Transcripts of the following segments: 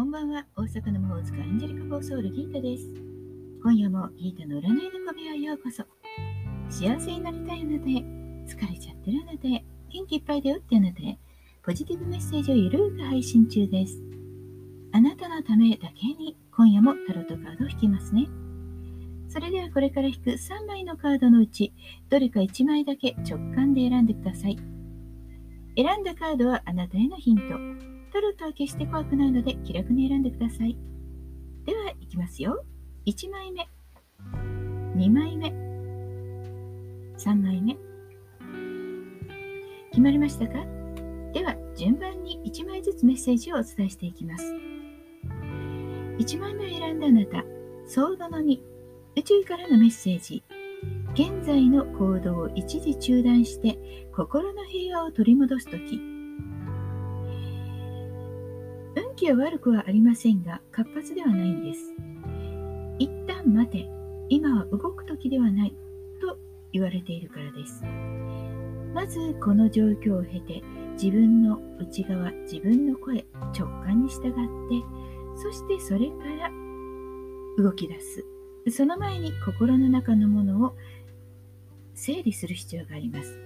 こんばんは大阪の魔法使いエンジェリカ・フォーソウルギータです。今夜もギータの占いの壁へようこそ。幸せになりたいあなたへ、疲れちゃってるあなたへ、元気いっぱいだよってあなたへ、ポジティブメッセージをゆるく配信中です。あなたのためだけに今夜もタロットカードを引きますね。それではこれから引く3枚のカードのうち、どれか1枚だけ直感で選んでください。選んだカードはあなたへのヒント。タロットは決して怖くないので気楽に選んでください。では、いきますよ。1枚目、2枚目、3枚目。決まりましたか？では、順番に1枚ずつメッセージをお伝えしていきます。1枚目を選んだあなた、ソードの2、宇宙からのメッセージ。現在の行動を一時中断して心の平和を取り戻すと気は悪くはありませんが、活発ではないんです。一旦待て、今は動く時ではない、と言われているからです。まず、この状況を経て、自分の内側、自分の声、直感に従って、そしてそれから動き出す。その前に心の中のものを整理する必要があります。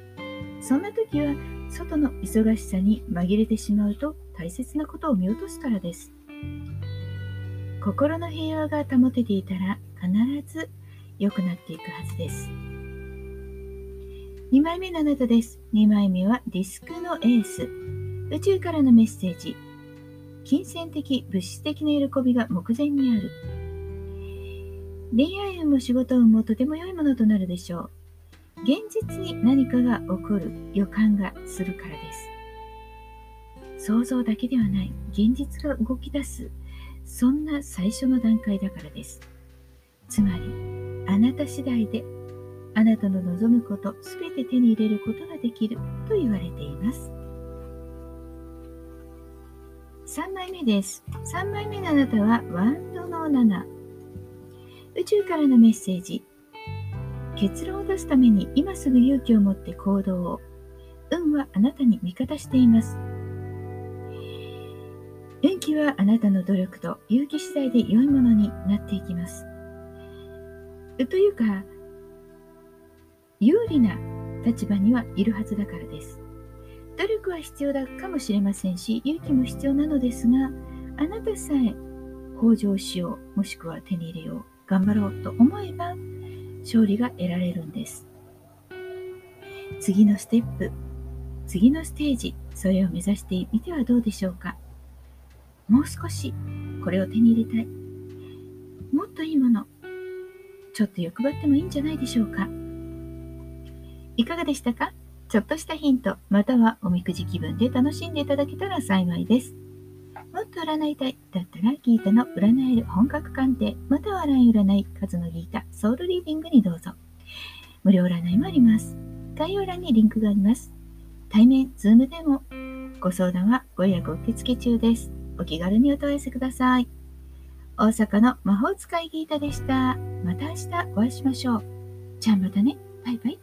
そんな時は外の忙しさに紛れてしまうと大切なことを見落とすからです。心の平和が保てていたら必ず良くなっていくはずです。2枚目のあなたです。2枚目はディスクのエース。宇宙からのメッセージ。金銭的、物質的な喜びが目前にある。恋愛運も仕事運もとても良いものとなるでしょう。現実に何かが起こる予感がするからです。想像だけではない現実が動き出すそんな最初の段階だからです。つまりあなた次第であなたの望むことすべて手に入れることができると言われています。3枚目です。3枚目のあなたはワンドの7。宇宙からのメッセージ。結論を出すために今すぐ勇気を持って行動を。運はあなたに味方しています。運気はあなたの努力と勇気次第で良いものになっていきます。というか、有利な立場にはいるはずだからです。努力は必要だかもしれませんし、勇気も必要なのですが、あなたさえ向上しよう、もしくは手に入れよう、頑張ろうと思えば、勝利が得られるんです。次のステップ、次のステージ、それを目指してみてはどうでしょうか？もう少しこれを手に入れたい。もっといいもの、ちょっと欲張ってもいいんじゃないでしょうか。いかがでしたか？ちょっとしたヒント、またはおみくじ気分で楽しんでいただけたら幸いです。もっと占いたいだったらギータの占える本格鑑定または LINE 占い数のギータソウルリーディングにどうぞ無料占いもあります概要欄にリンクがあります対面、 Zoom でもご相談はご予約受付中ですお気軽にお問い合わせください。大阪の魔法使いギータでした。また明日お会いしましょう。じゃあまたね。バイバイ。